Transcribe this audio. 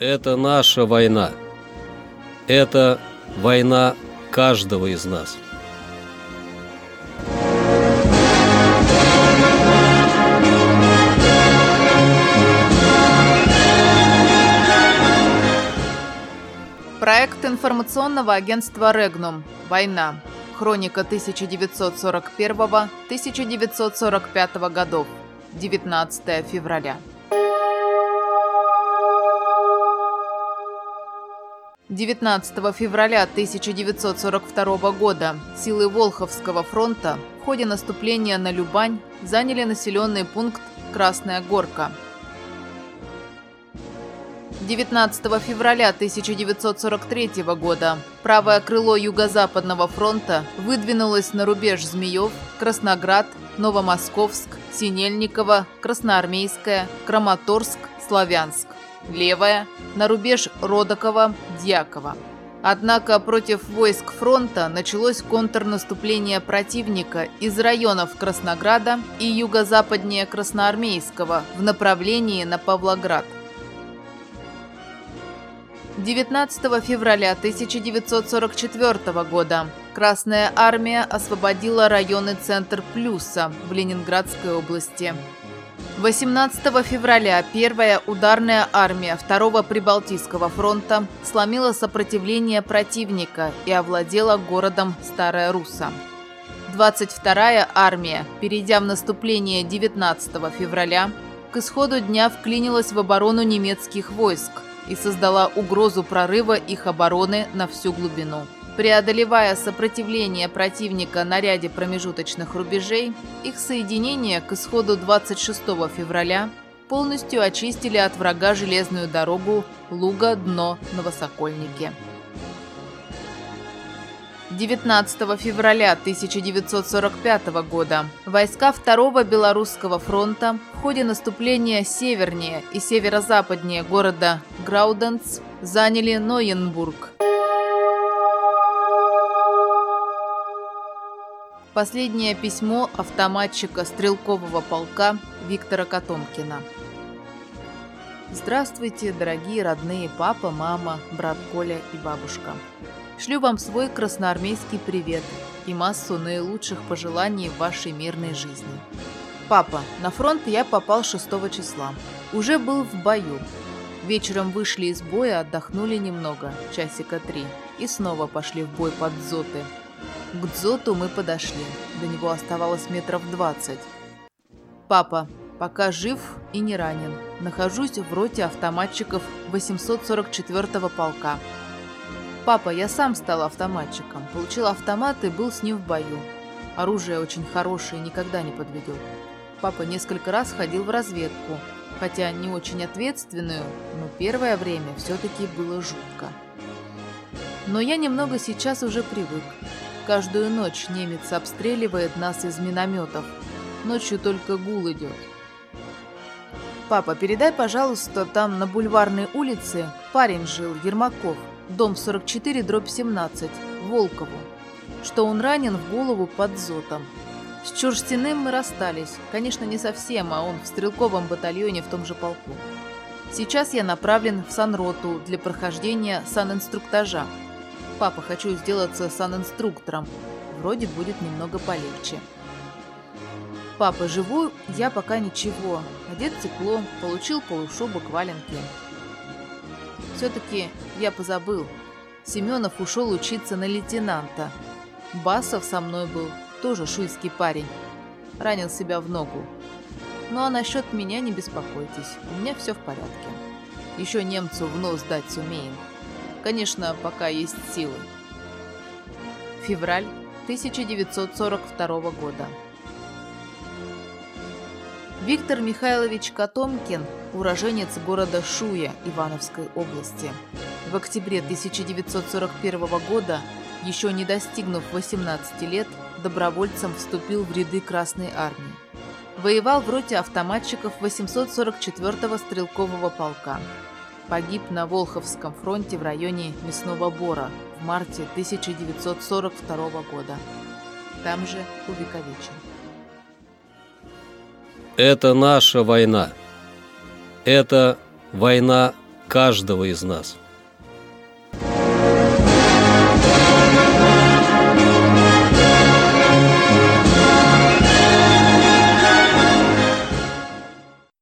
Это наша война. Это война каждого из нас. Проект информационного агентства «Регнум. Война. Хроника 1941-1945 годов. 19 февраля. 19 февраля 1942 года силы Волховского фронта в ходе наступления на Любань заняли населенный пункт Красная Горка. 19 февраля 1943 года правое крыло Юго-Западного фронта выдвинулось на рубеж Змеев, Красноград, Новомосковск, Синельниково, Красноармейская, Краматорск, Славянск левая, на рубеж Родокова, Дьякова. Однако против войск фронта началось контрнаступление противника из районов Краснограда и юго-западнее Красноармейского в направлении на Павлоград. 19 февраля 1944 года Красная армия освободила районы Центр Плюса в Ленинградской области. 18 февраля первая ударная армия Второго Прибалтийского фронта сломила сопротивление противника и овладела городом Старая Руса. 22-я армия, перейдя в наступление 19 февраля, к исходу дня вклинилась в оборону немецких войск и создала угрозу прорыва их обороны на всю глубину. Преодолевая сопротивление противника на ряде промежуточных рубежей, их соединения к исходу 26 февраля полностью очистили от врага железную дорогу Луга-Дно Новосокольники. 19 февраля 1945 года войска Второго Белорусского фронта в ходе наступления севернее и северо-западнее города Грауденц заняли Ноенбург. Последнее письмо автоматчика стрелкового полка Виктора Котомкина. Здравствуйте, дорогие родные папа, мама, брат Коля и бабушка. Шлю вам свой красноармейский привет и массу наилучших пожеланий в вашей мирной жизни. Папа, на фронт я попал 6 числа. Уже был в бою. Вечером вышли из боя, отдохнули немного, часика три, и снова пошли в бой под Зоты – к Дзоту мы подошли. До него оставалось метров двадцать. «Папа, пока жив и не ранен. Нахожусь в роте автоматчиков 844-го полка. Папа, я сам стал автоматчиком. Получил автомат и был с ним в бою. Оружие очень хорошее, никогда не подведет. Папа несколько раз ходил в разведку, хотя не очень ответственную, но первое время все-таки было жутко. Но я немного сейчас уже привык. Каждую ночь немец обстреливает нас из минометов. Ночью только гул идет. Папа, передай, пожалуйста, там на бульварной улице парень жил, Ермаков, дом 44, дробь 17, Волкову, что он ранен в голову под зотом. С Чурстиным мы расстались. Конечно, не совсем, а он в стрелковом батальоне в том же полку. Сейчас я направлен в санроту для прохождения санинструктажа. Папа, хочу сделаться санинструктором. Вроде будет немного полегче. Папа, живу я пока ничего. Одет тепло, получил полушубок, валенки. Все-таки я позабыл. Семенов ушел учиться на лейтенанта. Басов со мной был, тоже шуйский парень. Ранил себя в ногу. Ну а насчет меня не беспокойтесь, у меня все в порядке. Еще немцу в нос дать сумеем. Конечно, пока есть силы. Февраль 1942 года. Виктор Михайлович Котомкин, уроженец города Шуя Ивановской области. В октябре 1941 года, еще не достигнув 18 лет, добровольцем вступил в ряды Красной Армии. Воевал в роте автоматчиков 844-го стрелкового полка погиб на Волховском фронте в районе Мясного Бора в марте 1942 года. Там же увековечен. Это наша война. Это война каждого из нас.